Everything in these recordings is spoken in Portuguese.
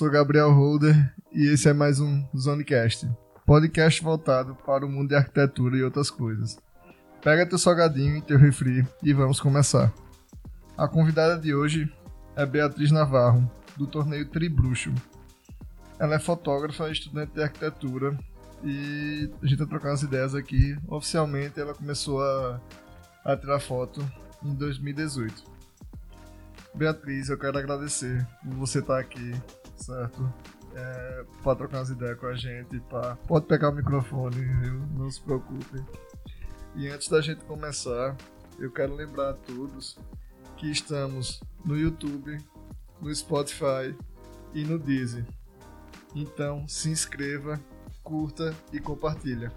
Sou Gabriel Holder e esse é mais um Zonecast, podcast voltado para o mundo de arquitetura e outras coisas. Pega teu salgadinho e teu refri e vamos começar. A convidada de hoje é Beatriz Navarro, do torneio Tribruxo. Ela é fotógrafa, estudante de arquitetura e a gente vai trocar umas ideias aqui. Oficialmente ela começou a, a tirar foto em 2018. Beatriz, eu quero agradecer por você estar aqui, certo? É, para trocar umas ideias com a gente. Pra... Pode pegar o microfone, viu? Não se preocupe. E antes da gente começar, eu quero lembrar a todos que estamos no YouTube, no Spotify e no Deezer. Então se inscreva, curta e compartilha.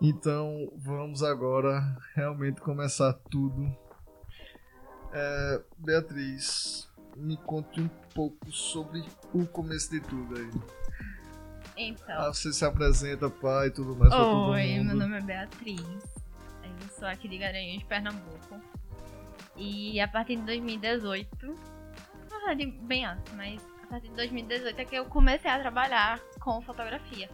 Então vamos agora realmente começar tudo é, Beatriz, me conte um pouco sobre o começo de tudo aí. Então. Ah, você se apresenta, pai e tudo mais. Oi, meu nome é Beatriz. Eu sou aqui de Garanhuns, Pernambuco. E a partir de 2018, na verdade, bem antes, mas a partir de 2018 é que eu comecei a trabalhar com fotografia.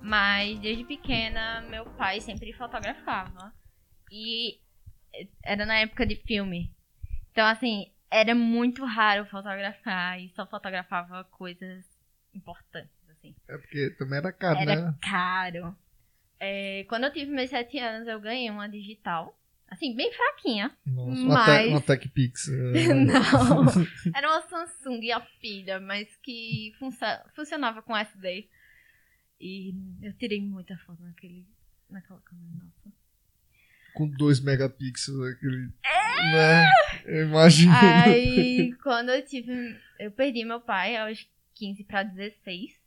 Mas desde pequena, meu pai sempre fotografava. E era na época de filme. Então, assim, era muito raro fotografar e só fotografava coisas importantes, assim. É porque também era caro, era né? Era caro. É, quando eu tive meus sete anos, eu ganhei uma digital. Assim, bem fraquinha. Nossa, mas... uma, te TechPix. É... Não. Era uma Samsung a pilha, mas que funcionava com SD. E eu tirei muita foto naquele, naquela câmera, nossa com 2 megapixels aquele. É! Né? Eu imagino. Aí, quando eu tive. Eu perdi meu pai aos 15 para 16.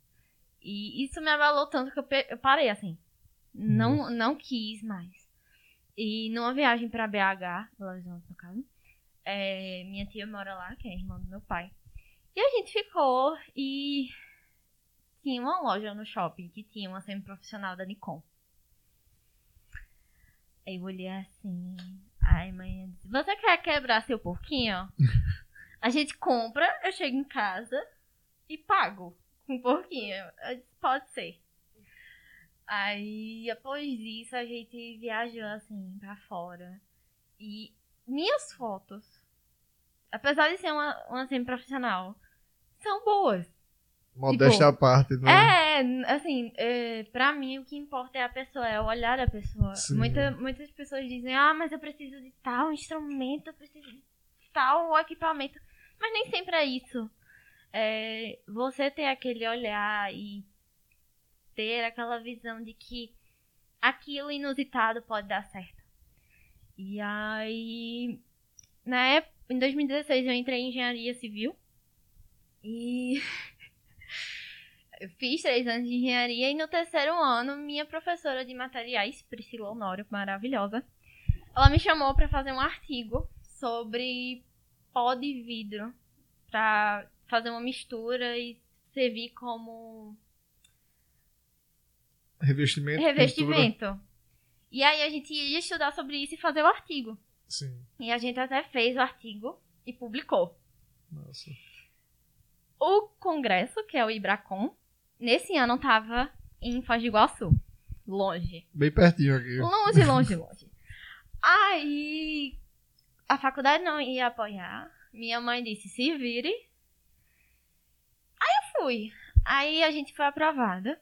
E isso me abalou tanto que eu, eu parei assim. Não, não quis mais. E numa viagem para BH, Belo Horizonte no caso, é, minha tia mora lá, que é irmã do meu pai. E a gente ficou e tinha uma loja no shopping que tinha uma semi-profissional da Nikon. Aí eu olhei assim. Ai, mãe, você quer quebrar seu porquinho? A gente compra, eu chego em casa e pago com o porquinho. Eu disse, pode ser. Aí, após isso, a gente viajou assim pra fora. E minhas fotos, apesar de ser uma, uma semi-profissional, são boas. Modéstia tipo, à parte, né? É, assim, é, pra mim o que importa é a pessoa, é o olhar da pessoa. Muita, muitas pessoas dizem, ah, mas eu preciso de tal instrumento, eu preciso de tal equipamento. Mas nem sempre é isso. É, você ter aquele olhar e ter aquela visão de que aquilo inusitado pode dar certo. E aí, na época, em 2016 eu entrei em engenharia civil. E fiz três anos de engenharia e no terceiro ano, minha professora de materiais, Priscila Honório, maravilhosa, ela me chamou para fazer um artigo sobre pó de vidro para fazer uma mistura e servir como revestimento. Revestimento. Pintura. E aí a gente ia estudar sobre isso e fazer o artigo. Sim. E a gente até fez o artigo e publicou. Nossa. O congresso, que é o Ibracon, nesse ano tava em Foz do Iguaçu. Longe. Bem pertinho aqui. Longe, longe, longe. Aí a faculdade não ia apoiar. Minha mãe disse, se vire. Aí eu fui. Aí a gente foi aprovada.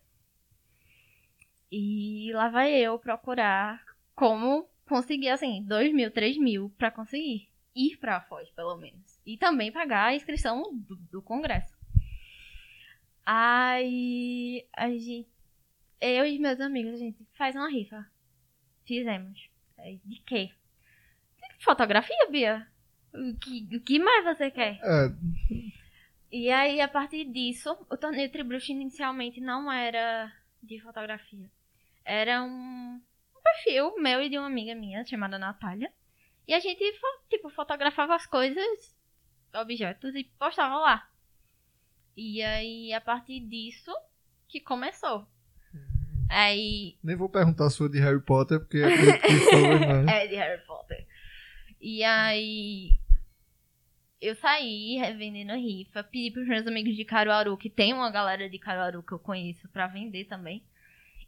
E lá vai eu procurar como conseguir, assim, dois mil, três mil pra conseguir ir pra Foz, pelo menos. E também pagar a inscrição do, do congresso. Aí a gente. Eu e meus amigos, a gente faz uma rifa. Fizemos. De quê? Fotografia, Bia? O que, o que mais você quer? É. E aí, a partir disso, o torneio Tribruxo inicialmente não era de fotografia. Era um, um perfil meu e de uma amiga minha chamada Natália. E a gente, tipo, fotografava as coisas, objetos e postava lá. E aí, a partir disso, que começou. Hum. Aí. Nem vou perguntar a sua de Harry Potter, porque acredito que foi, né? É, de Harry Potter. E aí. eu saí vendendo rifa, pedi pros meus amigos de Caruaru, que tem uma galera de Caruaru que eu conheço pra vender também.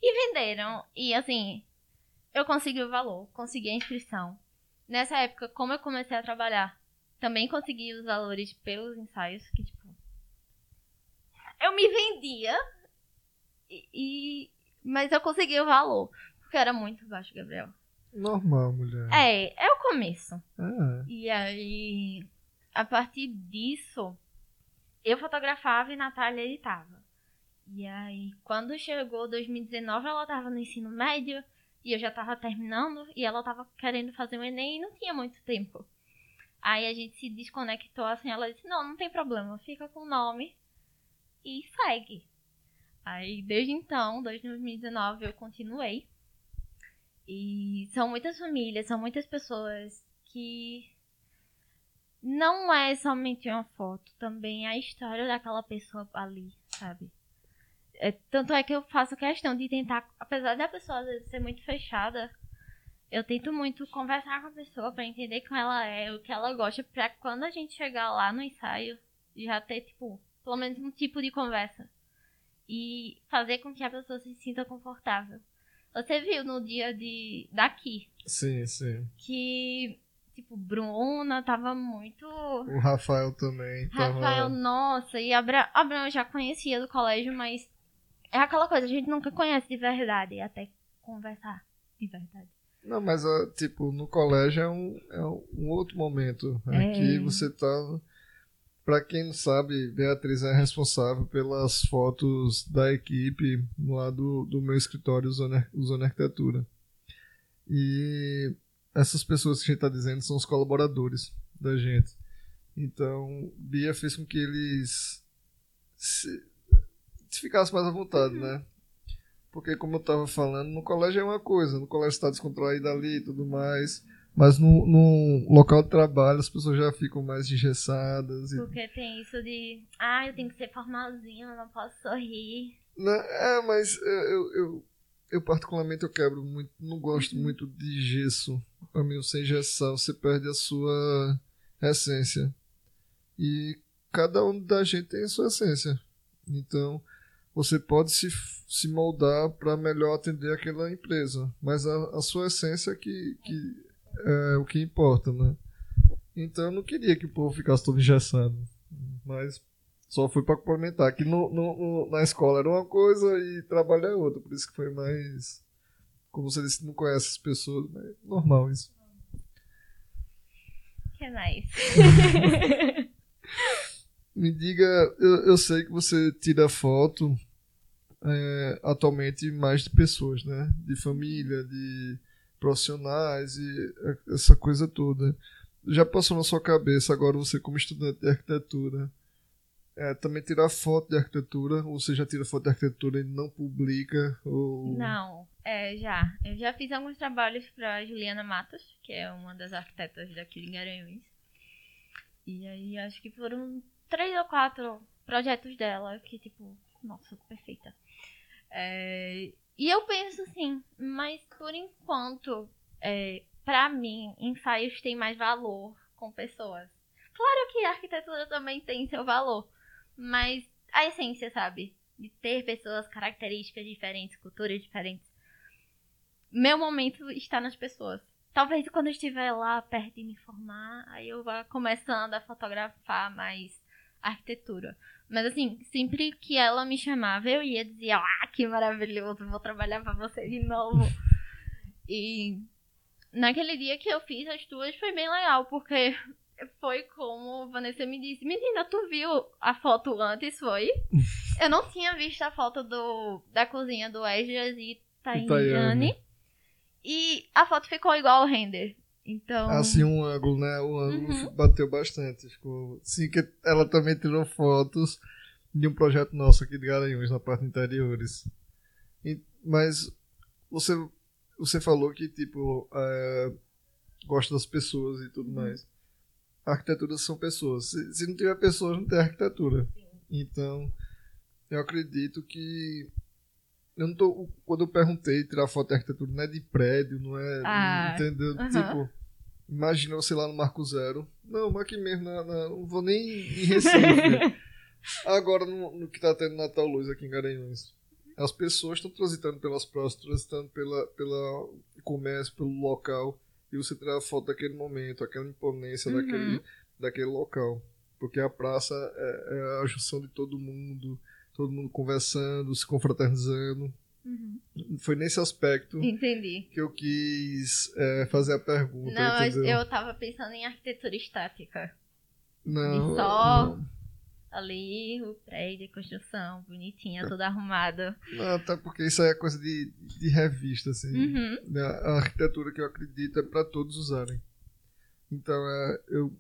E venderam. E assim, eu consegui o valor, consegui a inscrição. Nessa época, como eu comecei a trabalhar, também consegui os valores pelos ensaios, que tipo. Eu me vendia. E, e mas eu consegui o valor. Porque era muito baixo, Gabriel. Normal, mulher. É, é o começo. É. E aí, a partir disso, eu fotografava e Natália editava. E aí, quando chegou 2019, ela tava no ensino médio e eu já tava terminando e ela tava querendo fazer o Enem e não tinha muito tempo. Aí a gente se desconectou assim, ela disse: "Não, não tem problema, fica com o nome e segue". Aí desde então, desde 2019 eu continuei. E são muitas famílias, são muitas pessoas que não é somente uma foto, também é a história daquela pessoa ali, sabe? É, tanto é que eu faço questão de tentar, apesar da pessoa às vezes ser muito fechada, eu tento muito conversar com a pessoa para entender quem ela é, o que ela gosta, pra quando a gente chegar lá no ensaio, já ter, tipo, pelo menos um tipo de conversa. E fazer com que a pessoa se sinta confortável. Você viu no dia de daqui. Sim, sim. Que, tipo, Bruna tava muito. O Rafael também. Rafael, tava... nossa, e a, Bra... a Bruna eu já conhecia do colégio, mas é aquela coisa, a gente nunca conhece de verdade, até conversar de verdade. Não, mas, tipo, no colégio é um, é um outro momento. É. Aqui você tá para quem não sabe, Beatriz é responsável pelas fotos da equipe lá do, do meu escritório Zona Arquitetura. E essas pessoas que a gente está dizendo são os colaboradores da gente. Então, Bia fez com que eles se, se ficassem mais à vontade, né? Porque, como eu estava falando, no colégio é uma coisa, no colégio está descontraído ali e tudo mais. Mas no, no local de trabalho as pessoas já ficam mais engessadas. E... Porque tem isso de, ah, eu tenho que ser formalzinho, eu não posso sorrir. Não, é, mas eu, eu, eu, particularmente eu quebro muito, não gosto uhum. muito de gesso. Pra mim, sem engessar, você perde a sua essência. E cada um da gente tem a sua essência. Então, você pode se, se moldar para melhor atender aquela empresa. Mas a, a sua essência é que, que é o que importa, né? Então eu não queria que o povo ficasse todo engessado. Mas só fui para complementar. Que no, no, no, na escola era uma coisa e trabalho é outra. Por isso que foi mais. Como você disse, não conhece as pessoas, mas é normal isso. Que mais? Me diga, eu, eu sei que você tira foto é, atualmente mais de pessoas, né? De família, de profissionais e essa coisa toda. Já passou na sua cabeça, agora você como estudante de arquitetura, é, também tirar foto de arquitetura, ou você já tira foto de arquitetura e não publica? Ou... Não, é, já. Eu já fiz alguns trabalhos para Juliana Matos, que é uma das arquitetas daqui de Garanhuns. E aí acho que foram três ou quatro projetos dela que, tipo, nossa, perfeita. É, e eu penso assim, mas por enquanto, é, para mim, ensaios têm mais valor com pessoas. Claro que a arquitetura também tem seu valor, mas a essência, sabe? De ter pessoas, características diferentes, culturas diferentes. Meu momento está nas pessoas. Talvez quando eu estiver lá perto de me formar, aí eu vá começando a fotografar mais arquitetura. Mas assim, sempre que ela me chamava, eu ia dizer, ah, que maravilhoso, vou trabalhar para você de novo. e naquele dia que eu fiz as tuas foi bem legal, porque foi como Vanessa me disse, menina, tu viu a foto antes, foi? eu não tinha visto a foto do, da cozinha do Esdras e Tayane. E a foto ficou igual ao render. Então. Assim, um ângulo, né? O ângulo uhum. bateu bastante. Ficou... Sim, que ela também tirou fotos de um projeto nosso aqui de Garanhuns, na parte interiores. E, mas você, você falou que, tipo, é, gosta das pessoas e tudo uhum. mais. Arquiteturas são pessoas. Se, se, não tiver pessoas, não tem arquitetura. Sim. Então, eu acredito que eu não tô. Quando eu perguntei tirar foto de arquitetura, não é de prédio, não é. Ah, entendeu? Tipo. Imagina você lá no Marco Zero. Não, aqui mesmo, na, na, não vou nem em Recife. Agora, no, no, que tá tendo Natal Luz aqui em Garanhuns. As pessoas estão transitando pelas praças, transitando pela, pela comércio, pelo local. E você tira a foto daquele momento, aquela imponência uhum. daquele, daquele local. Porque a praça é, é, a junção de todo mundo, todo mundo conversando, se confraternizando. Uhum. Foi nesse aspecto Entendi. que eu quis é, fazer a pergunta. Não, entendeu? eu tava pensando em arquitetura estática. Não. E só não. ali o prédio, a construção, bonitinha, toda arrumada. Não, até porque isso aí é coisa de, de revista, assim. Uhum. Né? A arquitetura que eu acredito é para todos usarem. Então, é, eu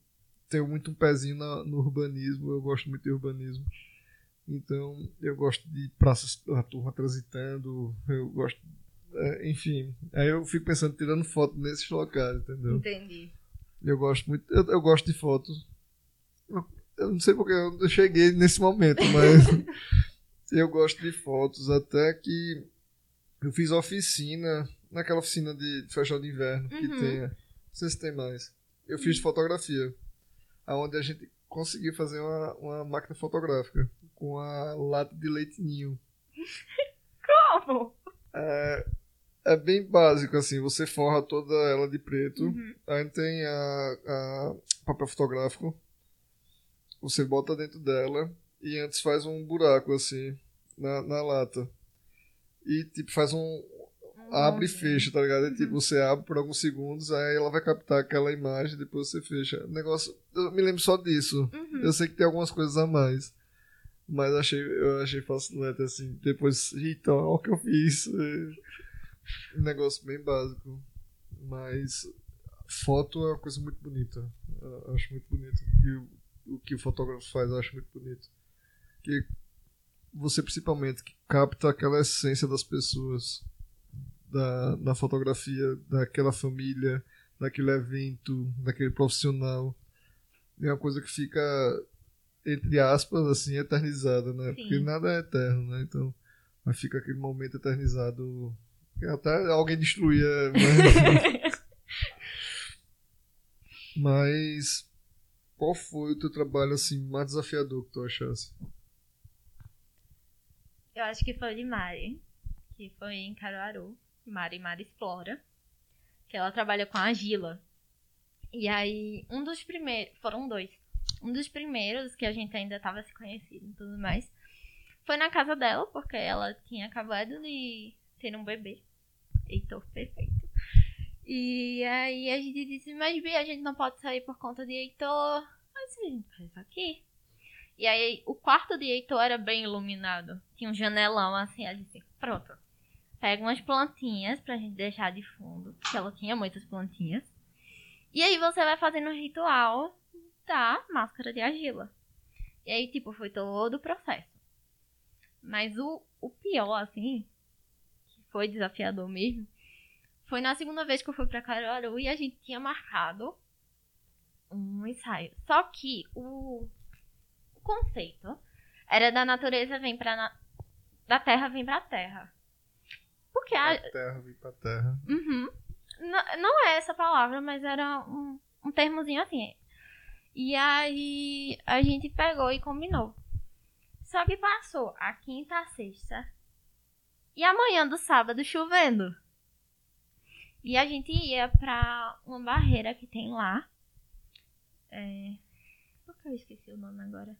tenho muito um pezinho no urbanismo, eu gosto muito de urbanismo. Então, eu gosto de praças, a turma transitando, eu gosto. É, enfim, aí eu fico pensando, tirando foto nesses locais, entendeu? Entendi. Eu gosto muito, eu, eu gosto de fotos. Eu, eu não sei porque eu cheguei nesse momento, mas eu gosto de fotos, até que eu fiz oficina, naquela oficina de festival de inverno que Uhum. tem, não sei se tem mais. Eu fiz fotografia, aonde a gente conseguiu fazer uma, uma máquina fotográfica com a lata de leite ninho. Como? É, é bem básico, assim, você forra toda ela de preto, Uhum. aí tem a, a papel fotográfico, você bota dentro dela e antes faz um buraco, assim, na, na lata. E, tipo, faz um, abre e fecha, tá ligado? É tipo, você abre por alguns segundos, aí ela vai captar aquela imagem, depois você fecha. O negócio, eu me lembro só disso. Uhum. Eu sei que tem algumas coisas a mais. Mas achei, eu achei fascinante, assim. Depois, então, olha o que eu fiz. É um negócio bem básico. Mas foto é uma coisa muito bonita. Eu acho muito bonito. E o, que o fotógrafo faz, eu acho muito bonito. Que você, principalmente, que capta aquela essência das pessoas da, na fotografia, daquela família, daquele evento, daquele profissional. É uma coisa que fica, entre aspas, assim, eternizada, né? Sim. Porque nada é eterno, né? Então, mas fica aquele momento eternizado. que Até alguém destruía. Mas, mas qual foi o teu trabalho assim mais desafiador que tu achasse? Eu acho que foi de Mari, que foi em Caruaru. Mari Mari Explora. Que ela trabalha com a Gila. E aí, um dos primeiros. Foram dois. Um dos primeiros, que a gente ainda tava se conhecendo e tudo mais, foi na casa dela, porque ela tinha acabado de ter um bebê. Heitor, perfeito. E aí a gente disse, mas Bia, a gente não pode sair por conta de Heitor. Mas a gente faz aqui. E aí o quarto de Heitor era bem iluminado. Tinha um janelão assim, a gente pronto. Pega umas plantinhas pra gente deixar de fundo, porque ela tinha muitas plantinhas. E aí você vai fazendo o ritual da máscara de argila. E aí, tipo, foi todo o processo. Mas o, o pior, assim, que foi desafiador mesmo, foi na segunda vez que eu fui pra Caruaru e a gente tinha marcado um ensaio. Só que o, o conceito era da natureza vem pra. na- da terra vem pra terra. Porque a, Da terra, vim pra terra. Uhum. Não, não é essa palavra, mas era um, um termozinho assim. E aí a gente pegou e combinou. Só que passou a quinta, a sexta e amanhã do sábado chovendo. E a gente ia pra uma barreira que tem lá. É... Por que eu esqueci o nome agora?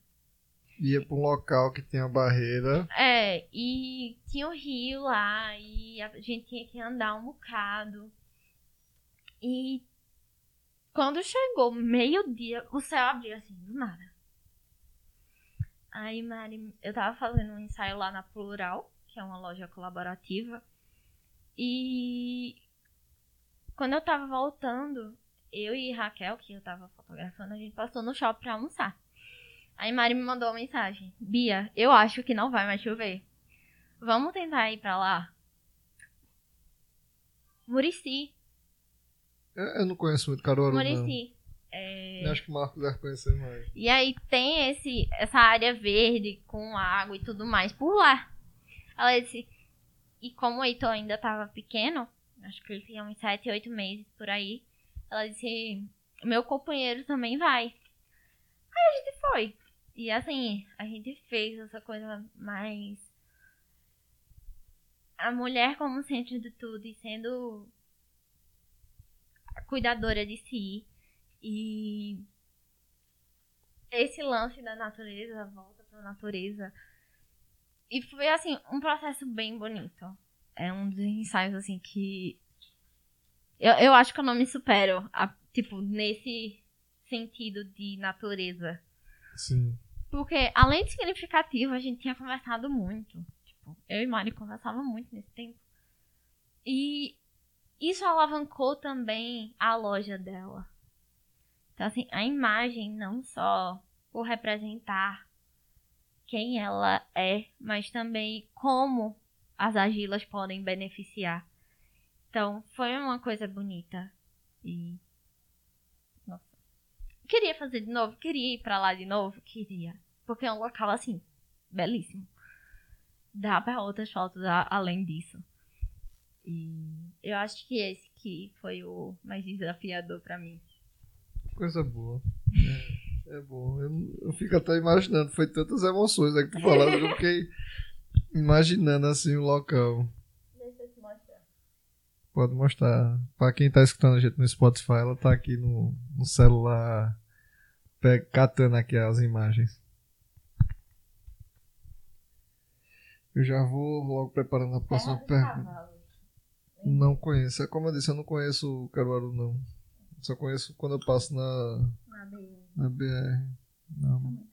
Ia pra um local que tem a barreira. É, e tinha o rio lá, e a gente tinha que andar um bocado. E quando chegou meio-dia, o céu abriu assim, do nada. Aí, Mari, eu tava fazendo um ensaio lá na Plural, que é uma loja colaborativa. E quando eu tava voltando, eu e Raquel, que eu tava fotografando, a gente passou no shopping pra almoçar. Aí Mari me mandou uma mensagem. Bia, eu acho que não vai mais chover. Vamos tentar ir pra lá? Murici. Eu, eu não conheço muito Caruaru, não. Murici. É... Eu acho que o Marco deve conhecer mais. E aí tem esse, essa área verde com água e tudo mais por lá. Ela disse. E como o Heitor ainda tava pequeno, acho que ele tinha uns 7, 8 meses por aí, Ela disse: Meu companheiro também vai. Aí a gente foi. E assim, a gente fez essa coisa mais. A mulher como centro de tudo e sendo cuidadora de si. E esse lance da natureza, a volta pra natureza. E foi assim, um processo bem bonito. É um dos ensaios assim que. Eu, eu acho que eu não me supero, a, tipo, nesse sentido de natureza. Sim. Porque, além de significativo, a gente tinha conversado muito. Tipo, eu e Mari conversavam muito nesse tempo. E isso alavancou também a loja dela. Então, assim, a imagem não só por representar quem ela é, mas também como as argilas podem beneficiar. Então, foi uma coisa bonita. E. Nossa. Queria fazer de novo? Queria ir pra lá de novo? Queria. Porque é um local, assim, belíssimo. Dá pra outras fotos além disso. E eu acho que esse que foi o mais desafiador para mim. Coisa boa. É, é bom. Eu, eu, fico até imaginando. Foi tantas emoções aí que tu falaram. eu fiquei imaginando assim o local. Deixa eu te mostrar. Pode mostrar. Pra quem tá escutando a gente no Spotify, ela tá aqui no, no celular catando aqui as imagens. Eu já vou logo preparando a próxima pergunta. Não conheço. É como eu disse, eu não conheço o Caruaru, não. Só conheço quando eu passo na. Na BR. Na BR. Não.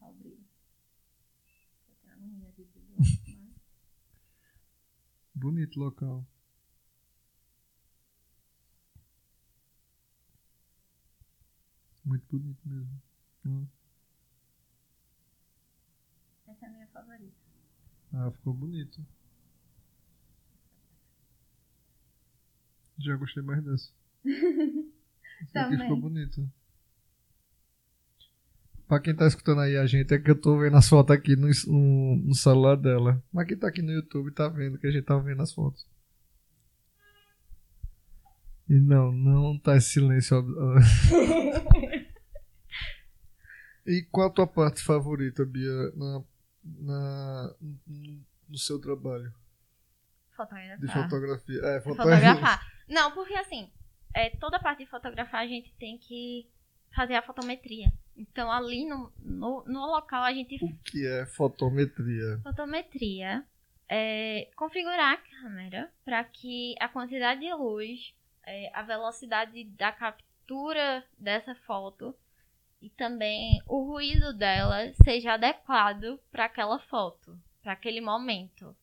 Bonito local. Muito bonito mesmo. Hum. Essa é a minha favorita. Ah, ficou bonito. Já gostei mais dessa. Essa aqui ficou bonita. Pra quem tá escutando aí a gente, é que eu tô vendo as fotos aqui no, no, no celular dela. Mas quem tá aqui no YouTube tá vendo que a gente tá vendo as fotos. E não, não tá esse silêncio. e qual a tua parte favorita, Bia, na, na, no seu trabalho? Fotografar. De fotografia. É, fotografar. Não, porque assim, é, toda parte de fotografar a gente tem que fazer a fotometria. Então ali no, no, no local a gente. O que é fotometria? Fotometria é configurar a câmera para que a quantidade de luz, é, a velocidade da captura dessa foto e também o ruído dela seja adequado para aquela foto, para aquele momento,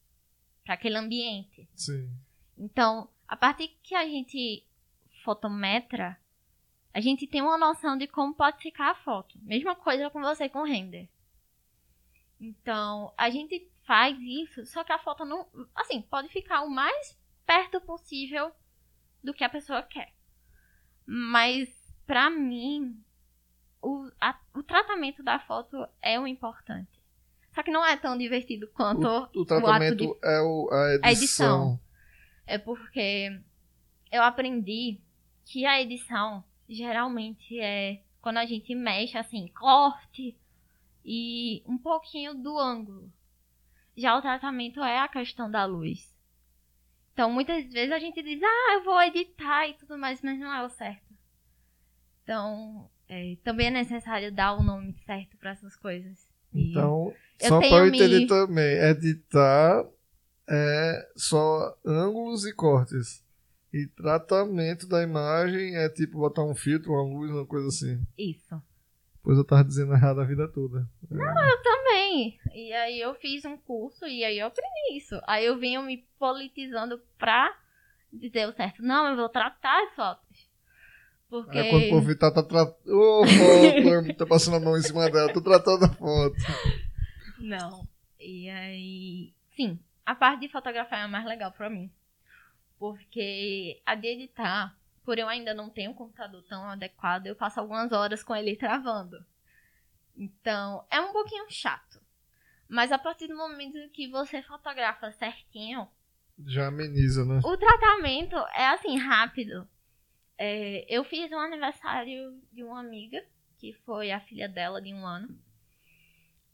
para aquele ambiente. Sim. Então, a partir que a gente fotometra, a gente tem uma noção de como pode ficar a foto. Mesma coisa com você com render. Então, a gente faz isso, só que a foto não, assim, pode ficar o mais perto possível do que a pessoa quer. Mas para mim, o, a, o tratamento da foto é o importante. Só que não é tão divertido quanto o, o tratamento o de, é o, a edição. A edição. É porque eu aprendi que a edição geralmente é quando a gente mexe assim, corte e um pouquinho do ângulo. Já o tratamento é a questão da luz. Então, muitas vezes a gente diz, ah, eu vou editar e tudo mais, mas não é o certo. Então, é, também é necessário dar o nome certo para essas coisas. Então, só para eu entender me... também, editar é só ângulos e cortes. E tratamento da imagem é tipo botar um filtro, uma luz, uma coisa assim. Isso. Pois eu tava dizendo errado a vida toda. Não, é. eu também. E aí eu fiz um curso e aí eu aprendi isso. Aí eu vinha me politizando pra dizer o certo. Não, eu vou tratar as fotos. Porque... Aí quando o povo tá, tá tratando. Ô, foto, tá passando a mão em cima dela, tô tratando a foto. Não. E aí. Sim, a parte de fotografar é a mais legal pra mim. Porque a de editar, por eu ainda não ter um computador tão adequado, eu passo algumas horas com ele travando. Então, é um pouquinho chato. Mas a partir do momento que você fotografa certinho. Já ameniza, né? O tratamento é assim, rápido. É, eu fiz um aniversário de uma amiga, que foi a filha dela de um ano.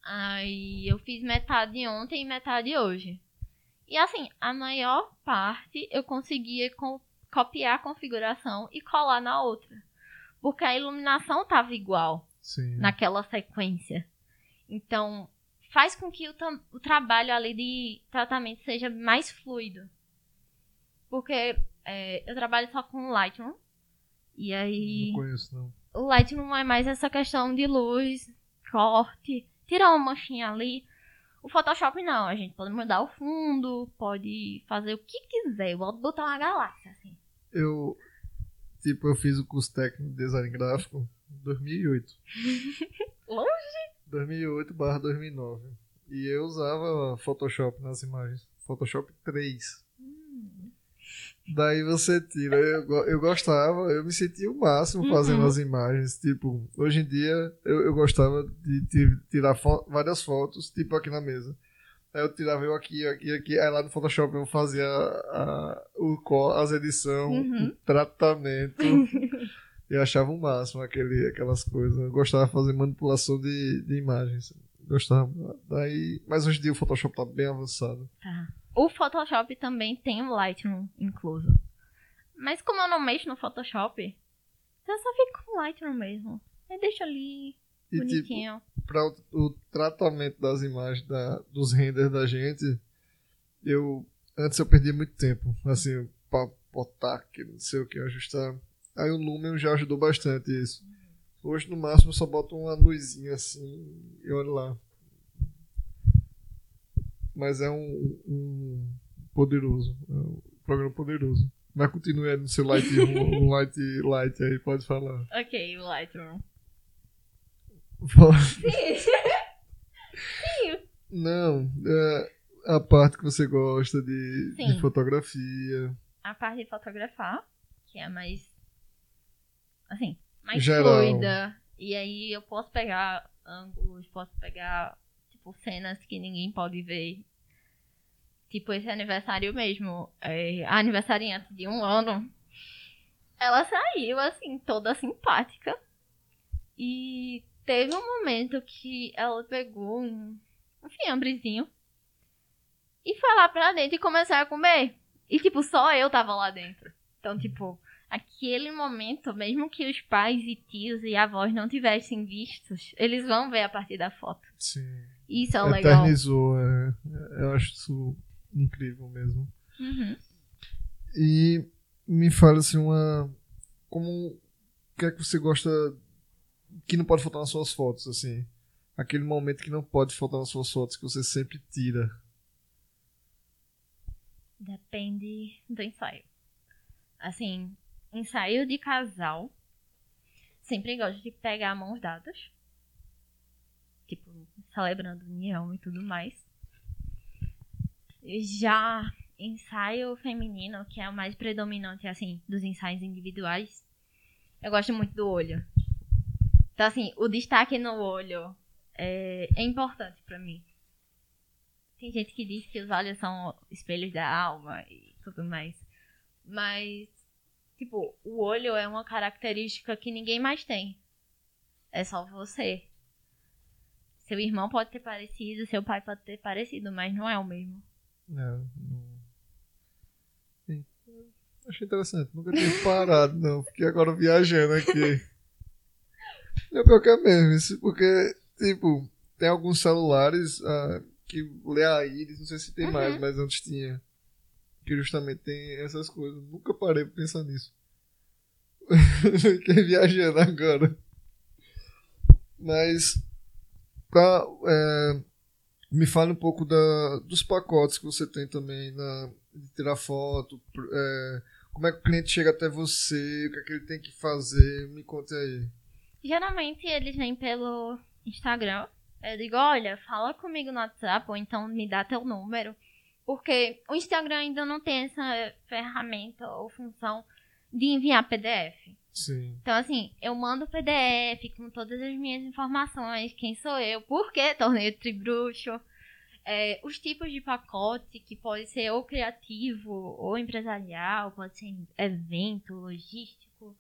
Aí eu fiz metade ontem e metade hoje. E assim, a maior parte eu conseguia co copiar a configuração e colar na outra. Porque a iluminação tava igual Sim. naquela sequência. Então, faz com que o, o trabalho ali de tratamento seja mais fluido. Porque é, eu trabalho só com Lightroom. E aí. Não conheço, não. O Lightroom é mais essa questão de luz, corte, tirar uma manchinha ali. O Photoshop não, a gente pode mudar o fundo, pode fazer o que quiser. Eu vou botar uma galáxia, assim. Eu, tipo, eu fiz o curso técnico de design gráfico em 2008. Longe? 2008 barra 2009. E eu usava Photoshop nas imagens. Photoshop 3. Daí você tira. Eu, eu gostava, eu me sentia o máximo fazendo Uhum. as imagens. Tipo, hoje em dia eu, eu gostava de ti- tirar fo- várias fotos, tipo aqui na mesa. Aí eu tirava eu aqui, aqui, aqui. Aí lá no Photoshop eu fazia a, o, as edições, Uhum. o tratamento. eu achava o máximo aquele, aquelas coisas. Eu gostava de fazer manipulação de, de imagens. Gostava. Daí, mas hoje em dia o Photoshop tá bem avançado. Tá. O Photoshop também tem o Lightroom incluso. Mas como eu não mexo no Photoshop, eu só fico com o Lightroom mesmo. Aí deixa ali, E tipo, bonitinho. para o, o tratamento das imagens, da, dos renders da gente, eu antes eu perdia muito tempo, assim, para botar que não sei o que, ajustar. Aí o Lumen já ajudou bastante isso. Hoje no máximo eu só boto uma luzinha assim e olha lá. Mas é um, um poderoso, é um programa poderoso. Mas continue no seu Lightroom, no Light, Light aí, pode falar. Ok, o Lightroom. Não, é a parte que você gosta de, de Sim. fotografia. A parte de fotografar, que é mais. Assim, mais Geral. fluida. E aí eu posso pegar ângulos, posso pegar, tipo, cenas que ninguém pode ver. Tipo, esse aniversário mesmo. É, aniversariante de um ano. Ela saiu, assim, toda simpática. E teve um momento que ela pegou um, um fiambrezinho. E foi lá pra dentro e começou a comer. E, tipo, só eu tava lá dentro. Então, tipo, aquele momento, mesmo que os pais e tios e avós não tivessem vistos, eles vão ver a partir da foto. Sim. Isso é o legal. Eternizou, é. Eu acho isso incrível mesmo. Uhum. E me fala assim uma. Como. O que é que você gosta que não pode faltar nas suas fotos, assim? Aquele momento que não pode faltar nas suas fotos, que você sempre tira. Depende do ensaio. Assim, ensaio de casal, sempre gosto de pegar mãos dadas. Celebrando união e tudo mais. Já ensaio feminino, que é o mais predominante, assim, dos ensaios individuais, eu gosto muito do olho. Então, assim, o destaque no olho é, é importante pra mim. Tem gente que diz que os olhos são espelhos da alma e tudo mais. Mas, tipo, o olho é uma característica que ninguém mais tem. É só você. Seu irmão pode ter parecido, seu pai pode ter parecido, mas não é o mesmo. É, não... Sim. Achei interessante. Nunca tinha parado, não. Fiquei agora viajando aqui. É pior que é mesmo isso, porque, tipo, tem alguns celulares ah, que lê a íris, não sei se tem Uhum. mais, mas antes tinha. Que justamente tem essas coisas. Nunca parei pra pensar nisso. Fiquei viajando agora. Mas, é, me fale um pouco da, dos pacotes que você tem também na, de tirar foto. é, como é que o cliente chega até você? O que é que ele tem que fazer? Me conte aí. Geralmente eles vêm pelo Instagram. Eu digo, olha, fala comigo no WhatsApp, ou então me dá teu número. Porque o Instagram ainda não tem essa ferramenta ou função de enviar PDF. Sim. Então, assim, eu mando PDF com todas as minhas informações, quem sou eu, por que torneio tribruxo, é, os tipos de pacote, que pode ser ou criativo ou empresarial, pode ser evento, logístico.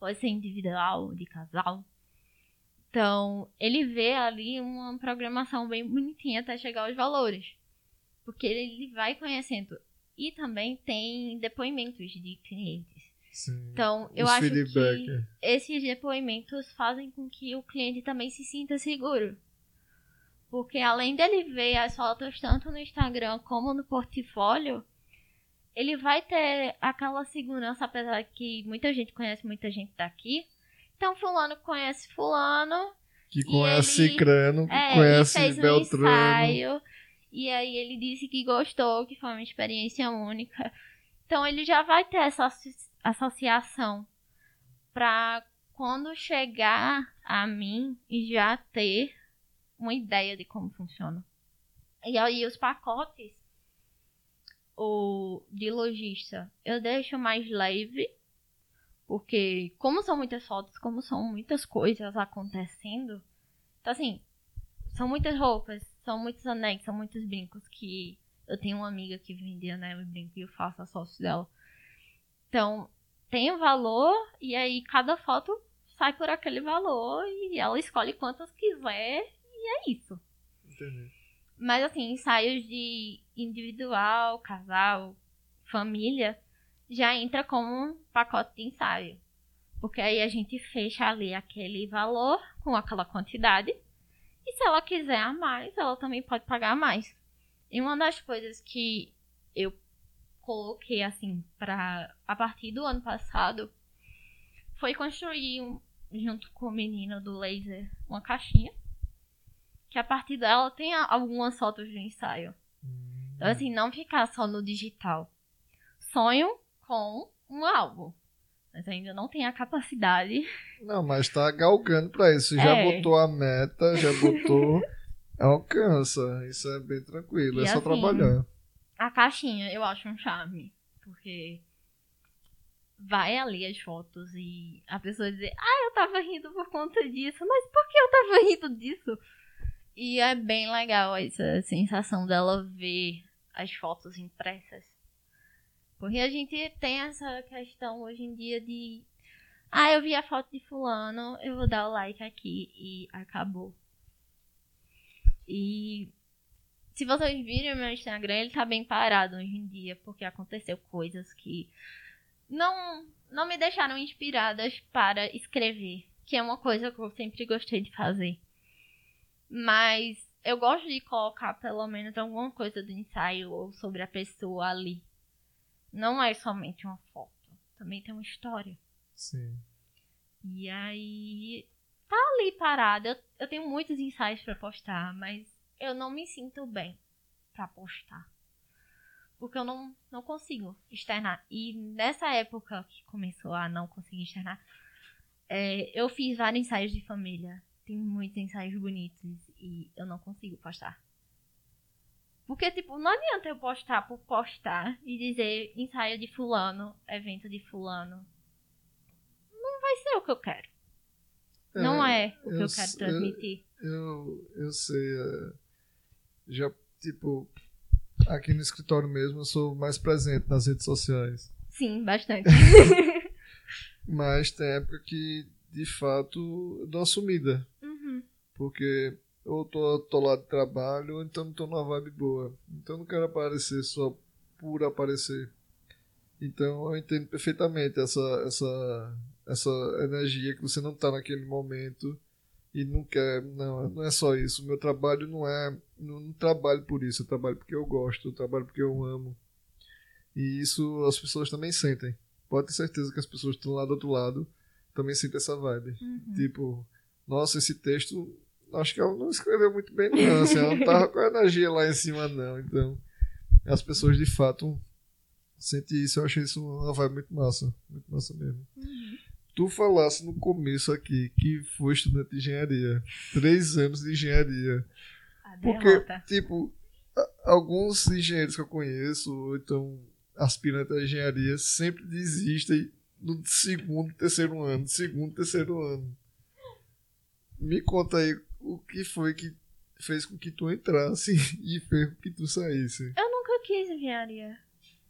pode ser individual, de casal. Então, ele vê ali uma programação bem bonitinha até chegar aos valores. Porque ele vai conhecendo. E também tem depoimentos de clientes. Sim. Então, eu acho feedback. que esses depoimentos fazem com que o cliente também se sinta seguro. Porque além dele ver as fotos tanto no Instagram como no portfólio, ele vai ter aquela segurança, apesar que muita gente conhece muita gente daqui. Então, fulano conhece fulano, Que conhece ele- Cicrano, que é, conhece ele fez um Beltrano. ensaio, e aí ele disse que gostou, que foi uma experiência única. Então ele já vai ter essa associação pra quando chegar a mim e já ter uma ideia de como funciona. E aí os pacotes o de lojista eu deixo mais leve porque como são muitas fotos, como são muitas coisas acontecendo, então assim, são muitas roupas, são muitos anéis, são muitos brincos que eu tenho uma amiga que vende anel e brinco e eu faço a sócio dela. Então, tem valor e aí cada foto sai por aquele valor e ela escolhe quantas quiser e é isso. Entendi. Mas assim, ensaios de individual, casal, família, já entra como um pacote de ensaio. Porque aí a gente fecha ali aquele valor com aquela quantidade. E se ela quiser a mais, ela também pode pagar a mais. E uma das coisas que eu coloquei assim para a partir do ano passado foi construir um- junto com o menino do laser uma caixinha que a partir dela tem algumas fotos do ensaio. Hum. Então, assim, não ficar só no digital. Sonho com um álbum. Mas ainda não tenho a capacidade. Não, mas tá galgando pra isso. Já É. botou a meta, já botou. alcança. Isso é bem tranquilo. E é só assim, trabalhar. A caixinha eu acho um charme. Porque vai ali as fotos e a pessoa dizer, ah, eu tava rindo por conta disso. Mas por que eu tava rindo disso? E é bem legal essa sensação dela ver as fotos impressas. Porque a gente tem essa questão hoje em dia de. Ah, eu vi a foto de fulano, eu vou dar o like aqui e acabou. E se vocês virem o meu Instagram, ele tá bem parado hoje em dia, porque aconteceu coisas que não, não me deixaram inspiradas para escrever, que é uma coisa que eu sempre gostei de fazer. Mas eu gosto de colocar pelo menos alguma coisa do ensaio ou sobre a pessoa ali. Não é somente uma foto, também tem uma história. Sim. E aí tá ali parada. Eu, eu tenho muitos ensaios pra postar, mas eu não me sinto bem pra postar. Porque eu não, não consigo externar. E nessa época que começou a não conseguir externar, é, eu fiz vários ensaios de família. Tem muitos ensaios bonitos e eu não consigo postar. Porque, tipo, não adianta eu postar por postar e dizer ensaio de fulano, evento de fulano. Não vai ser o que eu quero. não é o que eu eu, quero transmitir. Eu, eu sei. é, já, tipo, aqui no escritório mesmo, eu sou mais presente nas redes sociais. Sim, bastante. Mas tem época que, de fato, eu dou uma sumida. Uhum. Porque ou tô, tô lá de trabalho, ou então não tô numa vibe boa. Então eu não quero aparecer só por aparecer. Então eu entendo perfeitamente essa, essa, essa energia que você não tá naquele momento e não quer. Não, não é só isso. O meu trabalho não é. Não, não trabalho por isso, eu trabalho porque eu gosto, eu trabalho porque eu amo. E isso as pessoas também sentem. Pode ter certeza que as pessoas que estão lá do outro lado também sentem essa vibe. Uhum. Tipo, nossa, esse texto, acho que ela não escreveu muito bem, não. Assim, ela não tava com a energia lá em cima, não. Então, as pessoas de fato sentem isso. Eu achei isso uma vibe muito massa. Muito massa mesmo. Uhum. Tu falasse no começo aqui que foi estudante de engenharia. Três anos de engenharia. Porque, tipo, alguns engenheiros que eu conheço, ou então aspirantes à engenharia, sempre desistem no segundo, terceiro ano. Segundo, terceiro ano. Me conta aí o que foi que fez com que tu entrasse e fez com que tu saísse. Eu nunca quis engenharia.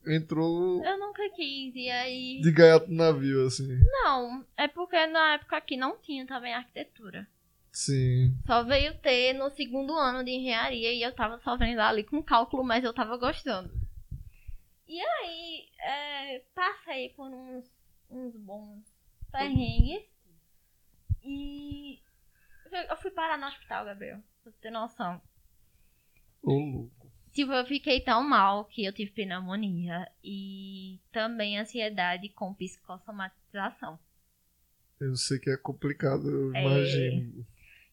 Entrou. Eu nunca quis, e aí. De gaiato no navio, assim. Não, é porque na época aqui não tinha também arquitetura. Sim. Só veio ter no segundo ano de engenharia e eu tava sofrendo ali com cálculo, mas eu tava gostando. E aí, é, passei por uns, uns bons perrengues e eu fui parar no hospital, Gabriel, pra você ter noção. Ô, louco. Tipo, eu fiquei tão mal que eu tive pneumonia e também ansiedade com psicossomatização. Eu sei que é complicado, eu É. imagino.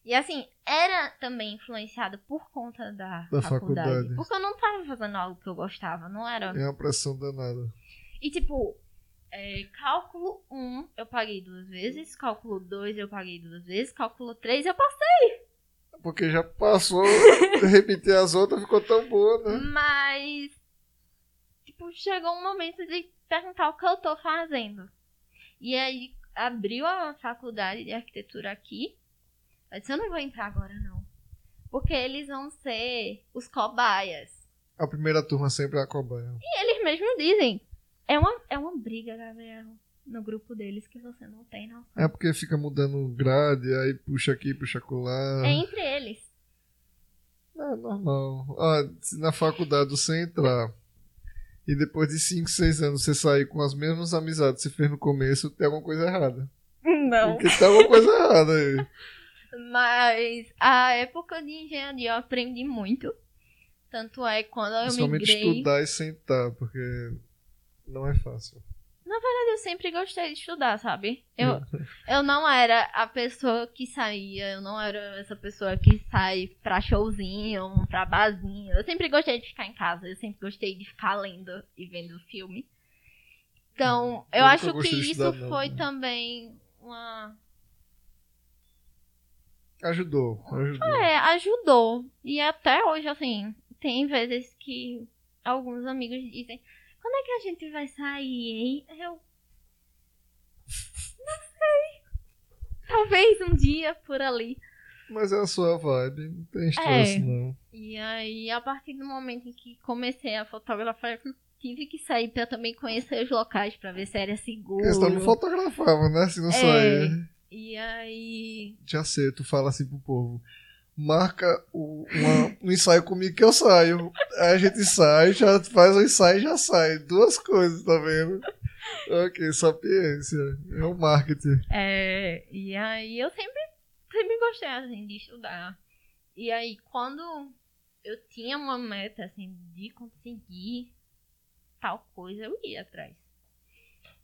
E assim, era também influenciado por conta da, Da faculdade, faculdade. Porque eu não tava fazendo algo que eu gostava, não era. É uma pressão danada. E tipo, é, cálculo 1 eu paguei duas vezes, cálculo 2 eu paguei duas vezes, cálculo 3 eu passei. Porque já passou, repetir as outras ficou tão boa, né? Mas, tipo, chegou um momento de perguntar o que eu tô fazendo. E aí abriu a faculdade de arquitetura aqui. Eu disse, eu não vou entrar agora não. Porque eles vão ser os cobaias. A primeira turma sempre é a cobaia. E eles mesmos dizem. É uma, é uma briga, Gabriel, no grupo deles que você não tem noção. É porque fica mudando grade, aí puxa aqui, puxa colar. É entre eles. É normal. Ah, se na faculdade você entrar e depois de 5, 6 anos você sair com as mesmas amizades que você fez no começo, tem alguma coisa errada. Não. Porque tem alguma coisa errada aí. Mas a época de engenharia eu aprendi muito. Tanto é que quando eu Principalmente migrei. estudar e sentar, porque não é fácil. Eu sempre gostei de estudar, sabe? Eu, eu não era a pessoa que saía, eu não era essa pessoa que sai pra showzinho, pra barzinho. Eu sempre gostei de ficar em casa, eu sempre gostei de ficar lendo e vendo filme. Então, eu, Eu nunca acho que isso não, foi né? também uma. Ajudou, ajudou. É, ajudou. E até hoje, assim, tem vezes que alguns amigos dizem: quando é que a gente vai sair, hein? Eu. Não sei. Talvez um dia por ali. Mas é a sua vibe, não tem estresse É. não. E aí, a partir do momento em que comecei a fotografar, eu tive que sair pra também conhecer os locais, pra ver se era seguro. Senão não fotografava, né? Se não É. sair. E aí. Já sei, tu fala assim pro povo. Marca o, uma- um ensaio comigo que eu saio. Aí a gente sai, já faz o ensaio e já sai. Duas coisas, tá vendo? Ok, sapiência. É o marketing. É, e aí eu sempre, sempre gostei assim, de estudar. E aí quando eu tinha uma meta assim de conseguir tal coisa, eu ia atrás.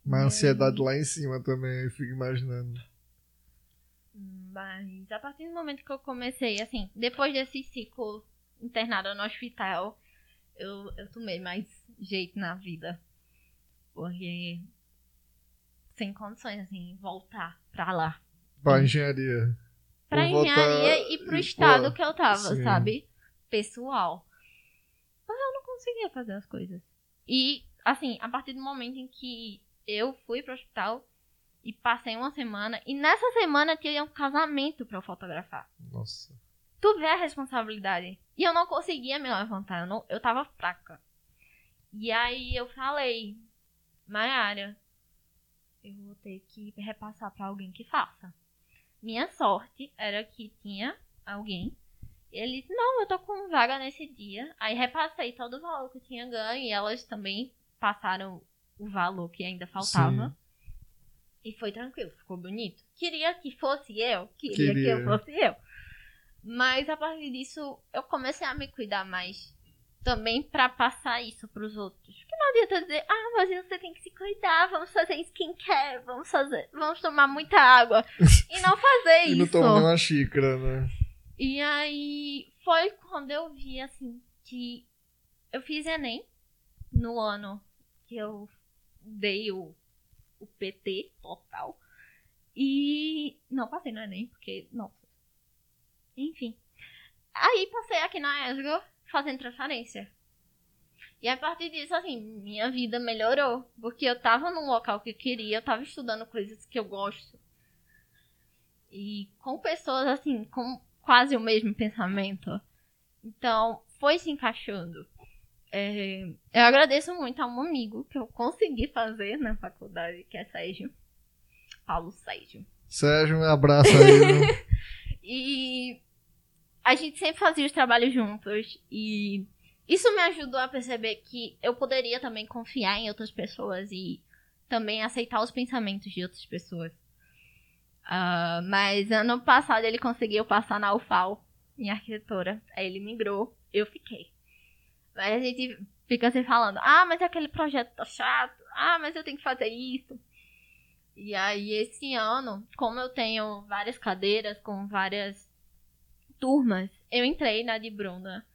Mas a ansiedade lá em cima também, eu fico imaginando. Mas a partir do momento que eu comecei, assim, depois desse ciclo internado no hospital, eu, eu tomei mais jeito na vida. Porque sem condições, assim, voltar pra lá. Pra engenharia. pra Vou voltar engenharia e pro estado pô, que eu tava, sim. sabe? Pessoal. Mas eu não conseguia fazer as coisas. E, assim, a partir do momento em que eu fui pro hospital e passei uma semana, e nessa semana tinha um casamento pra eu fotografar. Nossa. Tu vê a responsabilidade. E eu não conseguia me levantar, eu, não, eu tava fraca. E aí eu falei, Mayara, eu vou ter que repassar pra alguém que faça. Minha sorte era que tinha alguém. E ele disse, não, eu tô com vaga nesse dia. Aí repassei todo o valor que eu tinha ganho e elas também passaram o valor que ainda faltava. Sim. E foi tranquilo, ficou bonito. Queria que fosse eu, queria, que Queria. eu fosse eu. Mas a partir disso, eu comecei a me cuidar mais. Também pra passar isso pros outros. Porque não adianta dizer, ah, mas você tem que se cuidar, vamos fazer skincare, vamos fazer, vamos tomar muita água. E não fazer E não isso. toma nenhuma xícara, né? E aí foi quando eu vi assim que eu fiz Enem no ano que eu dei o, o PT total. E não passei no Enem, porque. Nossa. Enfim. Aí passei aqui na ESGO fazendo transferência. E a partir disso, assim, minha vida melhorou. Porque eu tava num local que eu queria, eu tava estudando coisas que eu gosto. E com pessoas, assim, com quase o mesmo pensamento. Então, foi se encaixando. É, eu agradeço muito a um amigo que eu consegui fazer na faculdade, que é Sérgio. Paulo Sérgio. Sérgio, um abraço aí. e a gente sempre fazia os trabalhos juntos. E isso me ajudou a perceber que eu poderia também confiar em outras pessoas e também aceitar os pensamentos de outras pessoas. Uh, mas ano passado ele conseguiu passar na UFAL, em arquitetura. Aí ele migrou, eu fiquei. Aí a gente fica assim falando, ah, mas aquele projeto tá chato, ah, mas eu tenho que fazer isso. E aí esse ano, como eu tenho várias cadeiras com várias turmas, eu entrei na de Bruna.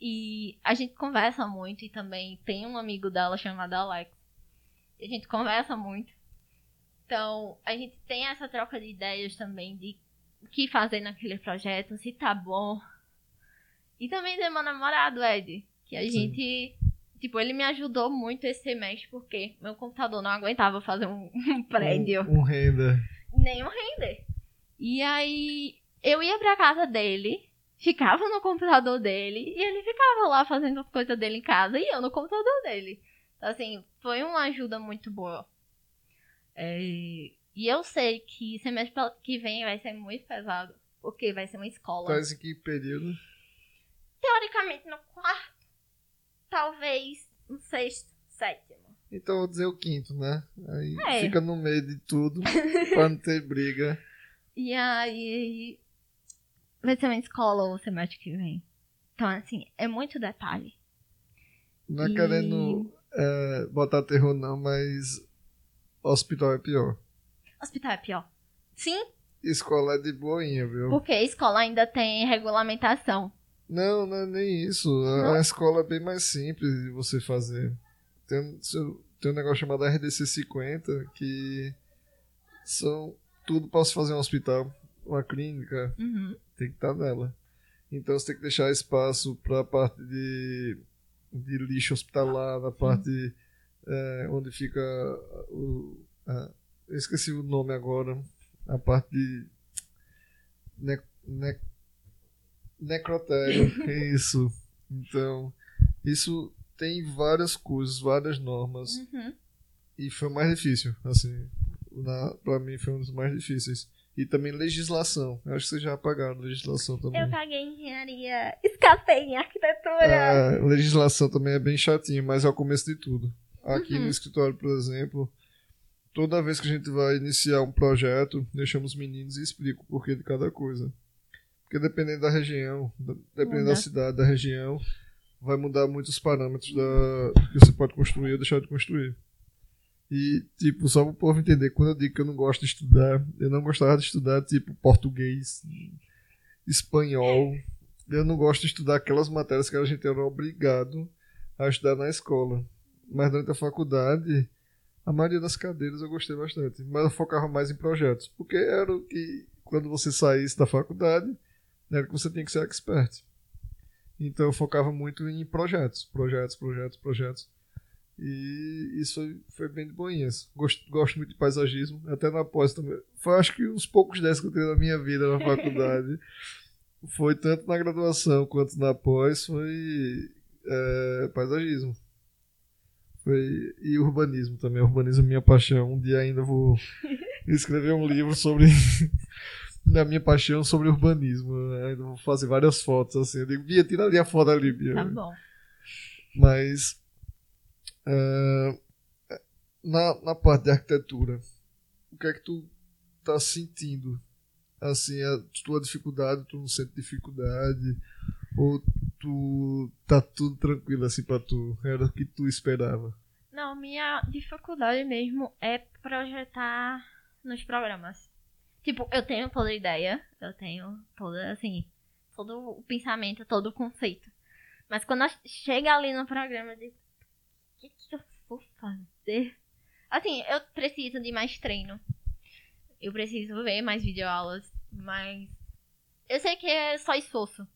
E a gente conversa muito e também tem um amigo dela chamado Alex. E a gente conversa muito. Então, a gente tem essa troca de ideias também de o que fazer naquele projeto, se tá bom. E também tem meu namorado, Ed. Que a Sim. gente. Tipo, ele me ajudou muito esse semestre, porque meu computador não aguentava fazer um, um prédio. Um, um render. Nem um render. E aí, eu ia pra casa dele, ficava no computador dele, e ele ficava lá fazendo as coisas dele em casa, e eu no computador dele. Então, assim, foi uma ajuda muito boa. É, e eu sei que semestre que vem vai ser muito pesado, porque vai ser uma escola. Quase que período? Teoricamente no quarto talvez um sexto, sétimo. Então vou dizer o quinto, né? Aí é. fica no meio de tudo pra não ter briga. E aí vai ser uma escola o semestre que vem. Então, assim, é muito detalhe. Não é e... querendo é, botar terror não, mas hospital é pior. Hospital é pior. Sim. Escola é de boinha, viu? Porque a escola ainda tem regulamentação. Não, não é nem isso. Não? A escola é bem mais simples de você fazer. Tem, tem um negócio chamado RDC 50 que são tudo para se fazer um hospital, uma clínica, uhum. tem que estar tá nela. Então você tem que deixar espaço para a parte de, de lixo hospitalar, na parte é, onde fica o. A, eu esqueci o nome agora. A parte de. Ne, ne, necrotério. isso. Então, isso tem várias coisas, várias normas. Uhum. E foi o mais difícil, assim. Na, pra mim foi um dos mais difíceis. E também legislação. Eu acho que vocês já apagaram legislação também. Eu paguei engenharia, escapei em arquitetura. É, legislação também é bem chatinho, mas é o começo de tudo. Aqui uhum. no escritório, por exemplo, toda vez que a gente vai iniciar um projeto, deixamos os meninos e explico o porquê de cada coisa. Porque dependendo da região, dependendo Muda. da cidade, da região, vai mudar muitos parâmetros da que você pode construir ou deixar de construir. E, tipo, só para o povo entender, quando eu digo que eu não gosto de estudar, eu não gostava de estudar, tipo, português, espanhol. Eu não gosto de estudar aquelas matérias que a gente era obrigado a estudar na escola. Mas durante a faculdade, a maioria das cadeiras eu gostei bastante. Mas eu focava mais em projetos. Porque era o que, quando você saísse da faculdade, era que você tinha que ser expert. Então eu focava muito em projetos, projetos, projetos, projetos. E isso foi, foi bem de boinhas. Gosto, gosto muito de paisagismo, até na pós também. Foi acho que uns poucos desses que eu tenho na minha vida na faculdade. foi tanto na graduação quanto na pós, foi é, paisagismo. Foi, e urbanismo também. Urbanismo é minha paixão. Um dia ainda vou escrever um livro sobre da minha paixão sobre urbanismo. Né? Vou fazer várias fotos assim. Eu digo, Bia, tira ali a foto ali, Bia. Tá bom. Mas uh, na, na parte de arquitetura, o que é que tu tá sentindo? Assim, a tua dificuldade, tu não sente dificuldade? Ou tu tá tudo tranquilo assim pra tu? Era o que tu esperava? Não, minha dificuldade mesmo é projetar nos programas. Tipo, eu tenho toda a ideia, eu tenho toda, assim, todo o pensamento, todo o conceito. Mas quando chega ali no programa, eu digo, o que, que eu vou fazer? Assim, eu preciso de mais treino. Eu preciso ver mais videoaulas, mas eu sei que é só esforço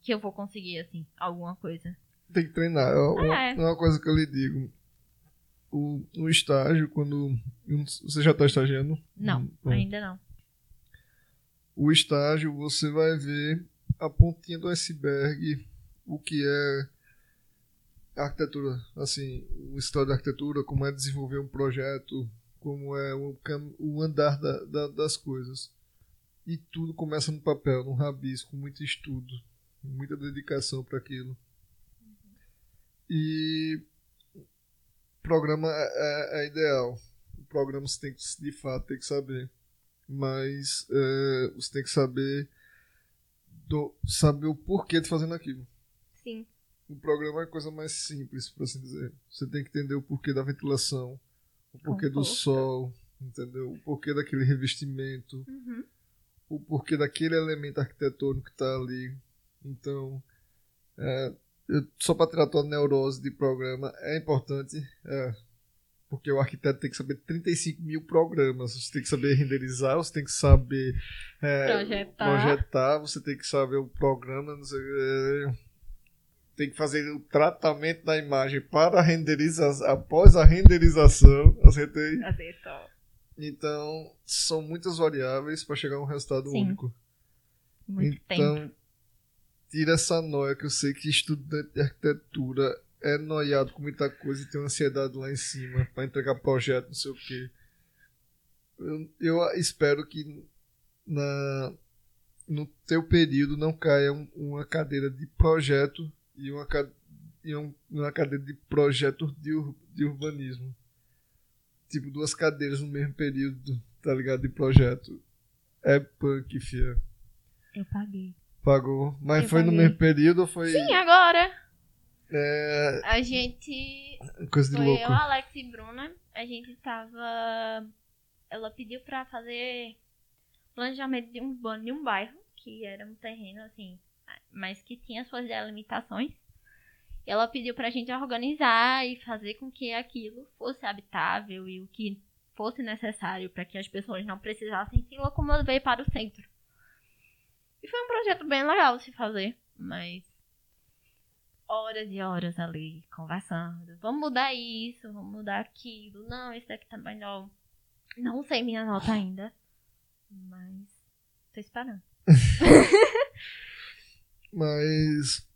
que eu vou conseguir, assim, alguma coisa. Tem que treinar. É uma, é. uma coisa que eu lhe digo o, no estágio, quando. Você já está estagiando? Não, ainda não. O estágio, você vai ver a pontinha do iceberg, o que é arquitetura, assim, o história da arquitetura, como é desenvolver um projeto, como é o, o andar da, da, das coisas. E tudo começa no papel, no rabisco, com muito estudo, muita dedicação para aquilo. E programa é, é, é, ideal. O programa você tem que, de fato, tem que saber. Mas é, você tem que saber do, saber o porquê de fazendo aquilo. Sim. O programa é a coisa mais simples, por assim dizer. Você tem que entender o porquê da ventilação, o porquê do sol, entendeu? O porquê daquele revestimento, uhum. o porquê daquele elemento arquitetônico que está ali. Então, é, só para tirar toda a neurose de programa é importante, é, porque o arquiteto tem que saber 35 mil programas. Você tem que saber renderizar, você tem que saber é, projetar. projetar. você tem que saber o programa, sei, é, tem que fazer o tratamento da imagem para a renderização, após a renderização. Acertei? Acertou. Então, são muitas variáveis para chegar a um resultado Sim. único. Muito então, tempo. Tira essa noia que eu sei que estudante de arquitetura é noiado com muita coisa e tem ansiedade lá em cima para entregar projeto, não sei o quê. Eu, eu espero que na, no teu período não caia um, uma cadeira de projeto e uma, e um, uma cadeira de projeto de, ur, de urbanismo. Tipo, duas cadeiras no mesmo período, tá ligado? De projeto. É punk, fia. Eu paguei. Pagou. Mas foi no mesmo período ou foi. Sim, agora. É. A gente. Coisa de Foi louco. eu, Alex e Bruna. A gente tava. Ela pediu pra fazer planejamento de um de um bairro, que era um terreno assim, mas que tinha suas delimitações. Ela pediu pra gente organizar e fazer com que aquilo fosse habitável e o que fosse necessário para que as pessoas não precisassem se locomover para o centro. E foi um projeto bem legal se fazer, mas horas e horas ali conversando. Vamos mudar isso, vamos mudar aquilo. Não, esse daqui tá melhor. Não sei minha nota ainda, mas tô esperando. Mas.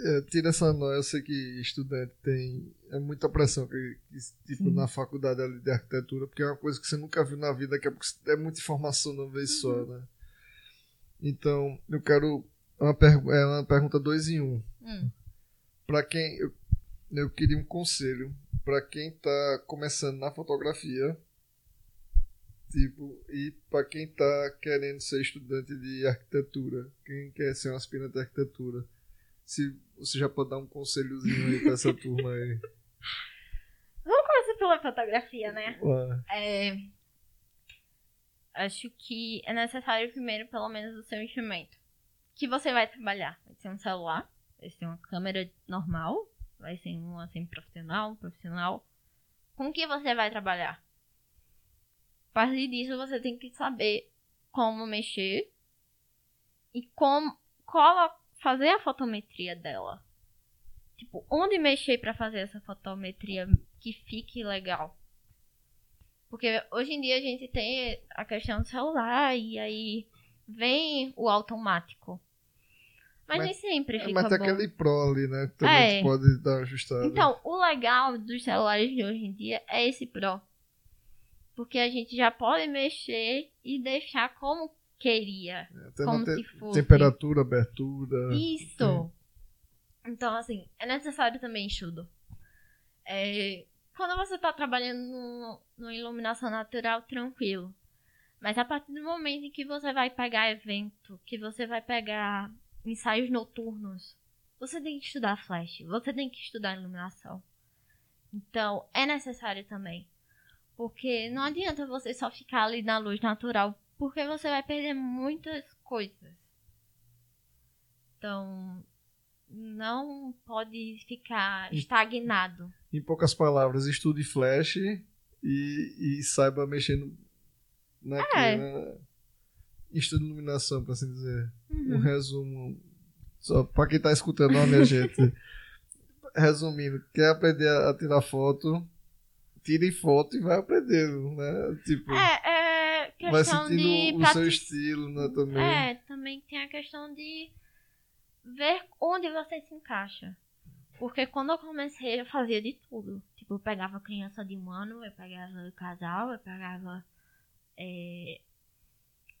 É, tira essa noia, eu sei que estudante tem. É muita pressão que, que, tipo, Sim. na faculdade ali de arquitetura, porque é uma coisa que você nunca viu na vida, que é, porque é muita informação de uma vez só, né? Então, eu quero. Uma, pergu- é uma pergunta dois em um. Hum. Para quem. Eu, eu queria um conselho para quem tá começando na fotografia. Tipo, e para quem tá querendo ser estudante de arquitetura, quem quer ser um aspirante de arquitetura. Se você já pode dar um conselhozinho aí pra essa turma aí. Vamos começar pela fotografia, né? É, acho que é necessário primeiro, pelo menos, o seu instrumento. Que você vai trabalhar. Vai ser um celular, vai ser uma câmera normal, vai ser um assim profissional, profissional. Com que você vai trabalhar? A partir disso, você tem que saber como mexer e como fazer a fotometria dela. Tipo, onde mexer pra fazer essa fotometria que fique legal. Porque hoje em dia a gente tem a questão do celular e aí vem o automático. Mas, Mas- nem sempre é, fica mas tem bom. aquele Pro ali, né? Também É. pode dar uma ajustada. Então, o legal dos celulares de hoje em dia é esse Pro. Porque a gente já pode mexer e deixar como queria. Até como te- se fosse. temperatura, abertura. Isso! Então, assim, é necessário também estudo. É, quando você tá trabalhando no, no iluminação natural, tranquilo. Mas a partir do momento em que você vai pegar evento, que você vai pegar ensaios noturnos, você tem que estudar flash, você tem que estudar iluminação. Então, é necessário também. Porque não adianta você só ficar ali na luz natural, porque você vai perder muitas coisas. Então, não pode ficar estagnado. Em poucas palavras, estude flash e, e saiba mexer no, naquilo, É. né? Estude iluminação, pra assim dizer. Um Uhum. resumo. Só pra quem tá escutando, ó, minha gente. Resumindo, quer aprender a a tirar foto, tire foto e vai aprendendo, né? Tipo, É, é vai questão de sentindo o seu estilo, né, também. É, também tem a questão de ver onde você se encaixa. Porque quando eu comecei, eu fazia de tudo. Tipo, eu pegava criança de um ano, eu pegava casal, eu pegava é,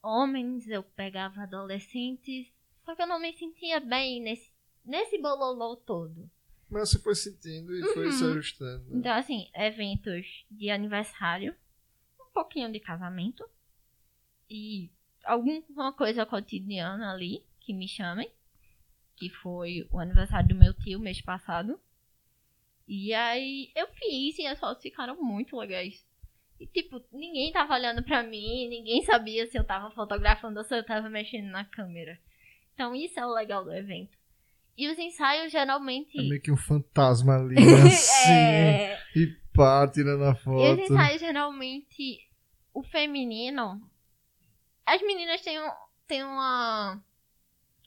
homens, eu pegava adolescentes. Só que eu não me sentia bem nesse, nesse bololô todo. Mas você foi sentindo e uhum. foi se ajustando. Então, assim, eventos de aniversário, um pouquinho de casamento e alguma coisa cotidiana ali que me chamem. Que foi o aniversário do meu tio mês passado. E aí eu fiz e as fotos ficaram muito legais. E tipo, ninguém tava olhando pra mim, ninguém sabia se eu tava fotografando ou se eu tava mexendo na câmera. Então isso é o legal do evento. E os ensaios geralmente. É meio que um fantasma ali, assim. é... E pá, tirando a foto. E os ensaios geralmente. O feminino. As meninas têm, têm uma.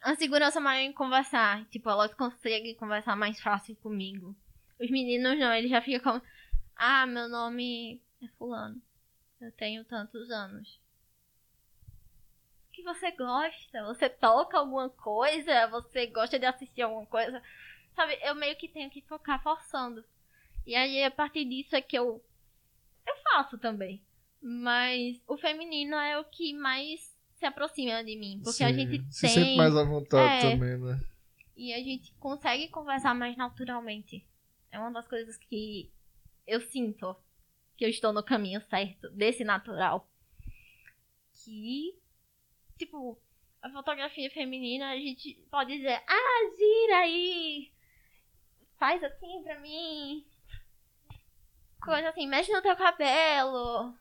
Uma segurança maior em conversar. Tipo, elas conseguem conversar mais fácil comigo. Os meninos não, eles já ficam. Ah, meu nome é Fulano. Eu tenho tantos anos que você gosta? Você toca alguma coisa? Você gosta de assistir alguma coisa? Sabe, eu meio que tenho que ficar forçando. E aí, a partir disso é que eu. Eu faço também. Mas o feminino é o que mais se aproxima de mim. Porque Sim, a gente tem. Se sente mais à vontade é, também, né? E a gente consegue conversar mais naturalmente. É uma das coisas que eu sinto que eu estou no caminho certo, desse natural. Que tipo, a fotografia feminina, a gente pode dizer, ah, gira aí, faz assim pra mim. Coisa assim, mexe no teu cabelo,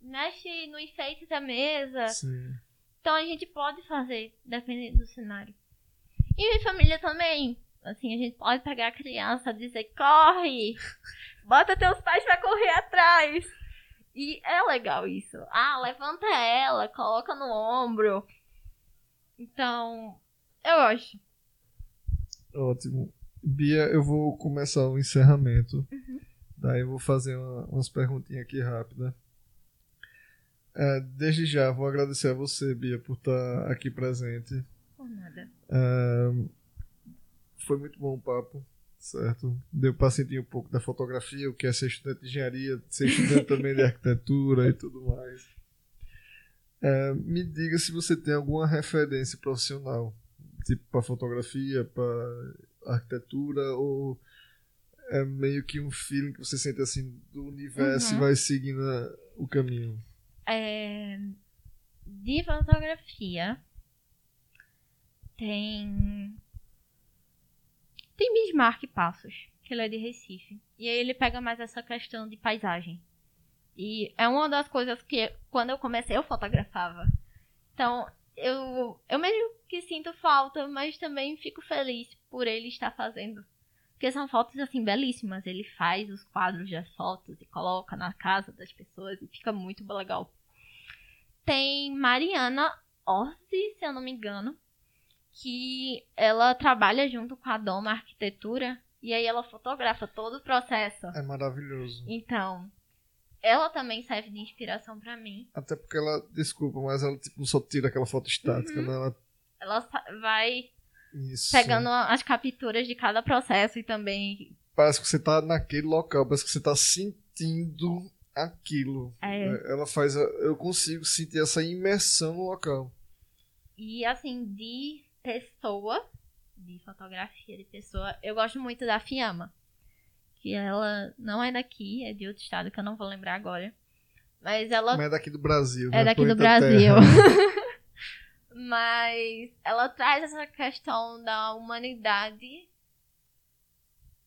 mexe no enfeite da mesa. Sim. Então a gente pode fazer, dependendo do cenário. E minha família também. Assim, a gente pode pegar a criança e dizer, corre! Bota teus pais pra correr atrás! E é legal isso. Ah, levanta ela, coloca no ombro. Então, eu acho. Ótimo. Bia, eu vou começar o encerramento. Uhum. Daí eu vou fazer uma, umas perguntinhas aqui rápidas. É, desde já, vou agradecer a você, Bia, por estar aqui presente. Por nada. É, foi muito bom o papo certo? Deu para sentir um pouco da fotografia, o que é ser estudante de engenharia, ser estudante também de arquitetura e tudo mais. É, me diga se você tem alguma referência profissional, tipo para fotografia, para arquitetura, ou é meio que um feeling que você sente assim do universo uhum. e vai seguindo o caminho. É, de fotografia tem tem Bismarck Passos, que ele é de Recife. E aí ele pega mais essa questão de paisagem. E é uma das coisas que, quando eu comecei, eu fotografava. Então, eu, eu mesmo que sinto falta, mas também fico feliz por ele estar fazendo. Porque são fotos, assim, belíssimas. Ele faz os quadros das fotos e coloca na casa das pessoas e fica muito legal. Tem Mariana Orsi, se eu não me engano, que ela trabalha junto com a Doma Arquitetura e aí ela fotografa todo o processo. É maravilhoso. Então, ela também serve de inspiração para mim. Até porque ela, desculpa, mas ela tipo, não só tira aquela foto estática, uhum. né? Ela, ela vai Isso. pegando as capturas de cada processo e também. Parece que você tá naquele local, parece que você tá sentindo aquilo. É. Ela faz. Eu consigo sentir essa imersão no local. E assim, de pessoa, de fotografia de pessoa, eu gosto muito da Fiamma. Que ela não é daqui, é de outro estado que eu não vou lembrar agora. Mas ela. Mas é daqui do Brasil, É né? daqui do Brasil. Mas ela traz essa questão da humanidade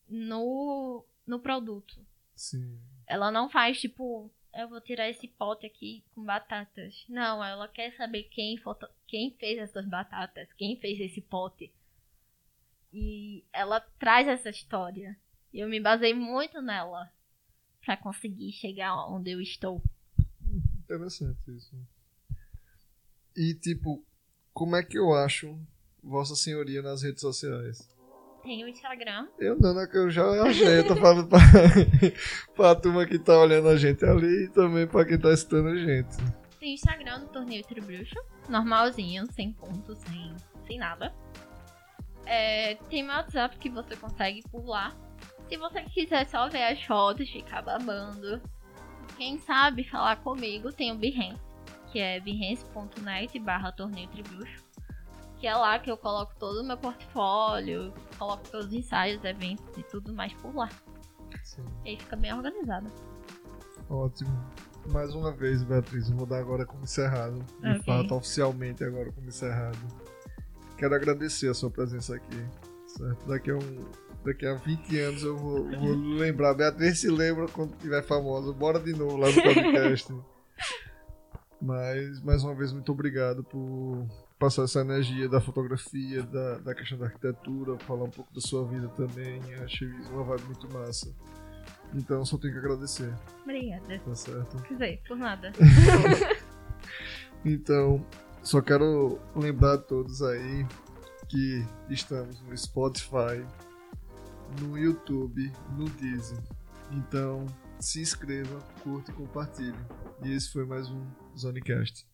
no, no produto. Sim. Ela não faz tipo eu vou tirar esse pote aqui com batatas. Não, ela quer saber quem, foto... quem fez essas batatas, quem fez esse pote. E ela traz essa história. E eu me basei muito nela para conseguir chegar onde eu estou. Interessante isso. E tipo, como é que eu acho Vossa Senhoria nas redes sociais? Tem o Instagram. Eu não, né? Eu já ajeito pra, pra, pra turma que tá olhando a gente ali e também pra quem tá assistindo a gente. Tem o Instagram do Torneio Tribruxo. Normalzinho, sem pontos, sem, sem nada. É, tem meu WhatsApp que você consegue pular. Se você quiser só ver as fotos, ficar babando. Quem sabe falar comigo tem o Behance, que é behance.net barra torneio tribucho. Que é lá que eu coloco todo o meu portfólio, coloco todos os ensaios, eventos e tudo mais por lá. Sim. E aí fica bem organizado. Ótimo. Mais uma vez, Beatriz, eu vou dar agora como encerrado. De okay. fato, oficialmente agora como encerrado. Quero agradecer a sua presença aqui. Certo? Daqui a, um, daqui a 20 anos eu vou, vou lembrar. Beatriz se lembra quando tiver famosa. Bora de novo lá no podcast. Mas, mais uma vez, muito obrigado por passar essa energia da fotografia, da, da questão da arquitetura, falar um pouco da sua vida também. Achei uma vibe muito massa. Então só tenho que agradecer. Obrigada. Tá certo? Quer dizer, por nada. então, só quero lembrar a todos aí que estamos no Spotify, no YouTube, no Disney. Então, se inscreva, curta e compartilhe. E esse foi mais um Zonecast.